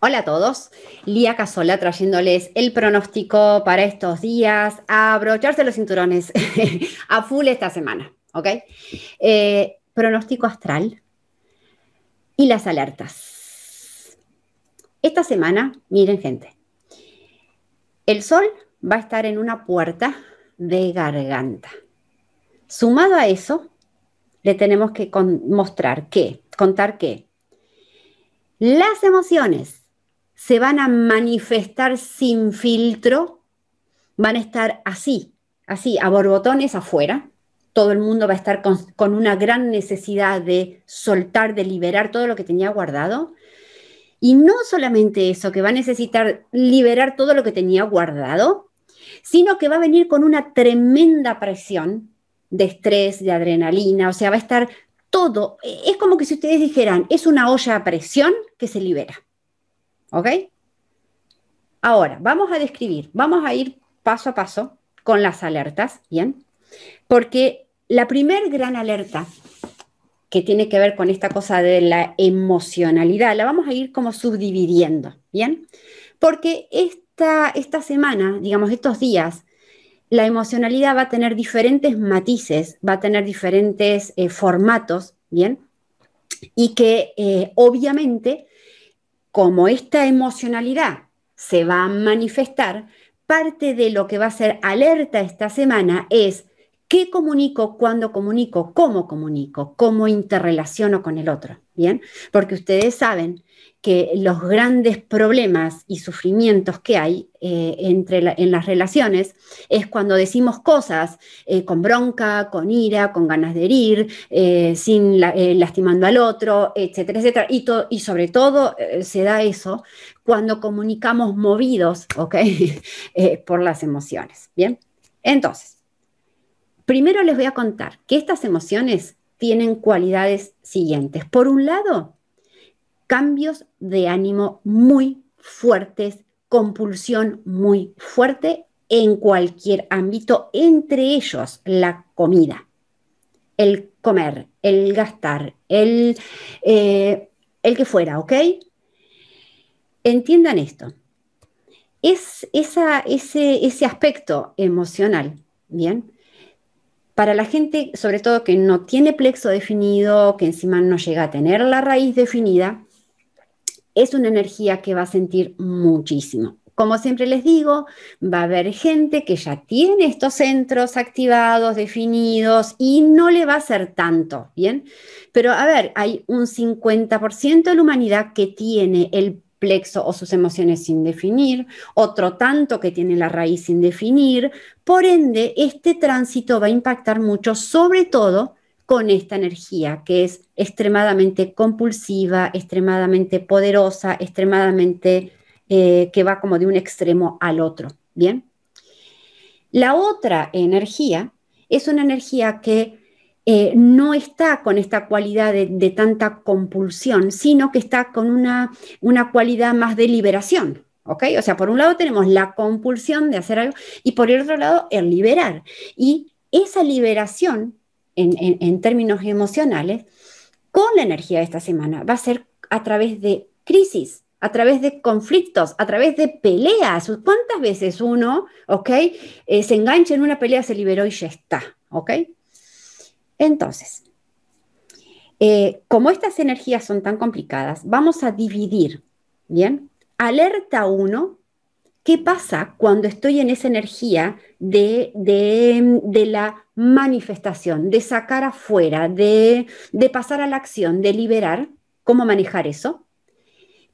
Hola a todos, Lía Casola trayéndoles el pronóstico para estos días, abrocharse los cinturones a full esta semana, ¿ok? Eh, pronóstico astral y las alertas. Esta semana, miren gente, el sol va a estar en una puerta de garganta. Sumado a eso, le tenemos que mostrar que, contar que las emociones se van a manifestar sin filtro, van a estar así, así, a borbotones afuera. Todo el mundo va a estar con, una gran necesidad de soltar, de liberar todo lo que tenía guardado. Y no solamente eso, que va a necesitar liberar todo lo que tenía guardado, sino que va a venir con una tremenda presión de estrés, de adrenalina, o sea, va a estar todo, es como que si ustedes dijeran, es una olla a presión que se libera. ¿Ok? Ahora, vamos a describir, vamos a ir paso a paso con las alertas, ¿bien? Porque la primer gran alerta que tiene que ver con esta cosa de la emocionalidad, la vamos a ir como subdividiendo, ¿bien? Porque esta, esta semana, digamos, estos días, la emocionalidad va a tener diferentes matices, va a tener diferentes eh, formatos, ¿bien? Y que eh, obviamente como esta emocionalidad se va a manifestar, parte de lo que va a ser alerta esta semana es qué comunico, cuándo comunico, cómo comunico, cómo interrelaciono con el otro, ¿bien? Porque ustedes saben que los grandes problemas y sufrimientos que hay eh, entre en las relaciones es cuando decimos cosas eh, con bronca, con ira, con ganas de herir, eh, sin lastimando al otro, etcétera, etcétera. Y, y sobre todo se da eso cuando comunicamos movidos, ¿ok? por las emociones, ¿bien? Entonces, primero les voy a contar que estas emociones tienen cualidades siguientes. Por un lado, cambios de ánimo muy fuertes, compulsión muy fuerte en cualquier ámbito, entre ellos la comida, el comer, el gastar, el, eh, el que fuera, ¿ok? Entiendan esto. Es ese, ese aspecto emocional, ¿bien? Para la gente, sobre todo que no tiene plexo definido, que encima no llega a tener la raíz definida, es una energía que va a sentir muchísimo. Como siempre les digo, va a haber gente que ya tiene estos centros activados, definidos, y no le va a ser tanto, ¿bien? Pero a ver, hay un 50% de la humanidad que tiene el plexo o sus emociones sin definir, otro tanto que tiene la raíz sin definir. Por ende, este tránsito va a impactar mucho, sobre todo con esta energía que es extremadamente compulsiva, extremadamente poderosa, extremadamente eh, que va como de un extremo al otro. Bien. La otra energía es una energía que eh, no está con esta cualidad de, tanta compulsión, sino que está con una, una cualidad más de liberación. ¿Ok? O sea, por un lado tenemos la compulsión de hacer algo y por el otro lado el liberar. Y esa liberación en, términos emocionales con la energía de esta semana. Va a ser a través de crisis, a través de conflictos, a través de peleas. ¿Cuántas veces uno, ok, eh, se engancha en una pelea, se liberó y ya está, ok? Entonces, eh, como estas energías son tan complicadas, vamos a dividir, ¿bien? Alerta 1 ¿Qué pasa cuando estoy en esa energía de, la manifestación, de sacar afuera, de, de pasar a la acción, de liberar? ¿Cómo manejar eso?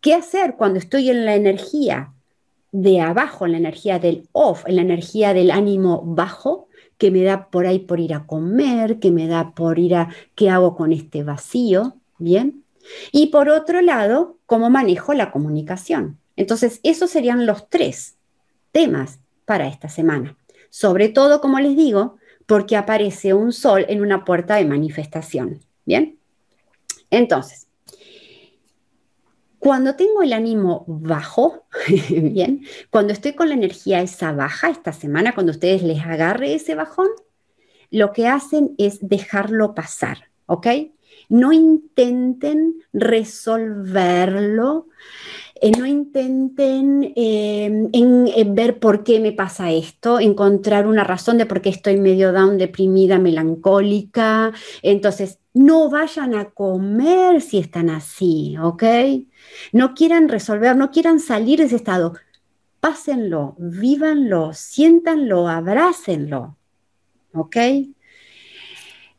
¿Qué hacer cuando estoy en la energía de abajo, en la energía del off, en la energía del ánimo bajo, que me da por ahí por ir a comer, que me da por ir a qué hago con este vacío, ¿bien? Y por otro lado, cómo manejo la comunicación. Entonces, esos serían los tres temas para esta semana. Sobre todo, como les digo, porque aparece un sol en una puerta de manifestación. ¿Bien? Entonces, cuando tengo el ánimo bajo, bien, cuando estoy con la energía esa baja esta semana, cuando ustedes les agarre ese bajón, lo que hacen es dejarlo pasar, ¿ok? No intenten resolverlo, Eh, no intenten em, en, ver por qué me pasa esto, encontrar una razón de por qué estoy medio down, deprimida, melancólica. Entonces, no vayan a comer si están así, ¿ok? No quieran resolver, no quieran salir de ese estado. Pásenlo, vívanlo, siéntanlo, abrácenlo, ¿ok?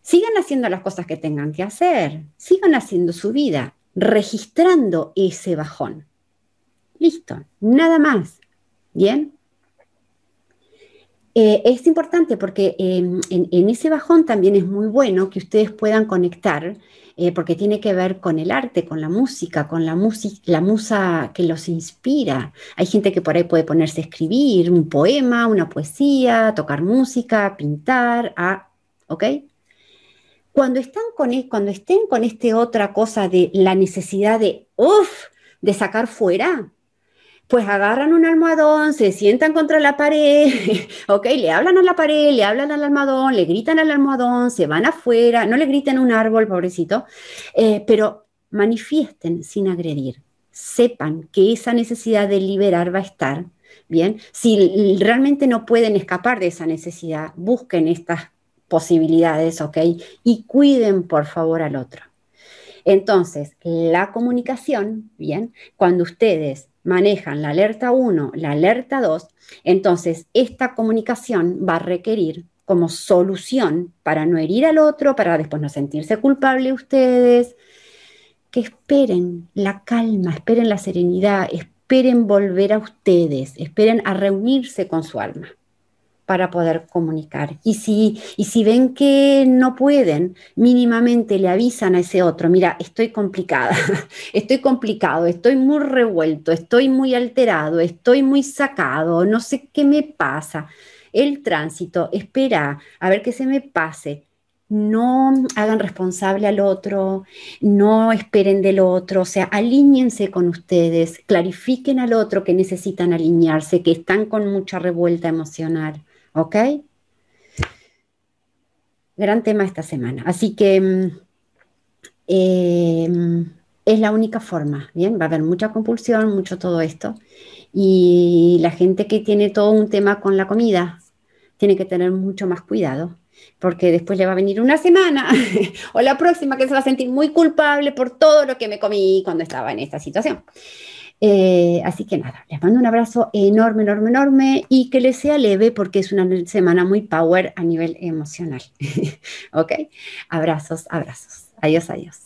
Sigan haciendo las cosas que tengan que hacer, sigan haciendo su vida, registrando ese bajón. Listo, nada más. ¿Bien? Eh, es importante porque em, en, ese bajón también es muy bueno que ustedes puedan conectar, eh, porque tiene que ver con el arte, con la música, con la, la musa que los inspira. Hay gente que por ahí puede ponerse a escribir un poema, una poesía, tocar música, pintar, ah, ¿ok? Cuando, están con, e, cuando estén con este otra cosa de la necesidad de, uff, de sacar fuera, pues agarran un almohadón, se sientan contra la pared, ok, le hablan a la pared, le hablan al almohadón, le gritan al almohadón, se van afuera, no le griten un árbol, pobrecito, eh, pero manifiesten sin agredir, sepan que esa necesidad de liberar va a estar, bien, si realmente no pueden escapar de esa necesidad, busquen estas posibilidades, ¿ok? Y cuiden por favor al otro. Entonces, la comunicación, bien, cuando ustedes manejan la alerta 1, la alerta 2, entonces esta comunicación va a requerir como solución para no herir al otro, para después no sentirse culpable ustedes, que esperen la calma, esperen la serenidad, esperen volver a ustedes, esperen a reunirse con su alma para poder comunicar. Y si, y si ven que no pueden, mínimamente le avisan a ese otro, mira, estoy complicada, estoy complicado, estoy muy revuelto, estoy muy alterado, estoy muy sacado, no sé qué me pasa. El tránsito, espera a ver qué se me pase. No hagan responsable al otro, no esperen del otro, o sea, alíñense con ustedes, clarifiquen al otro que necesitan alinearse, que están con mucha revuelta emocional. ¿Ok? Gran tema esta semana. Así que mm, em, es la única forma, ¿bien? Va a haber mucha compulsión, mucho todo esto. Y la gente que tiene todo un tema con la comida tiene que tener mucho más cuidado, porque después le va a venir una semana o la próxima que se va a sentir muy culpable por todo lo que me comí cuando estaba en esta situación. Eh, así que nada, les mando un abrazo enorme, enorme, enorme y que les sea leve porque es una semana muy power a nivel emocional. ¿Ok? Abrazos, abrazos. Adiós, adiós.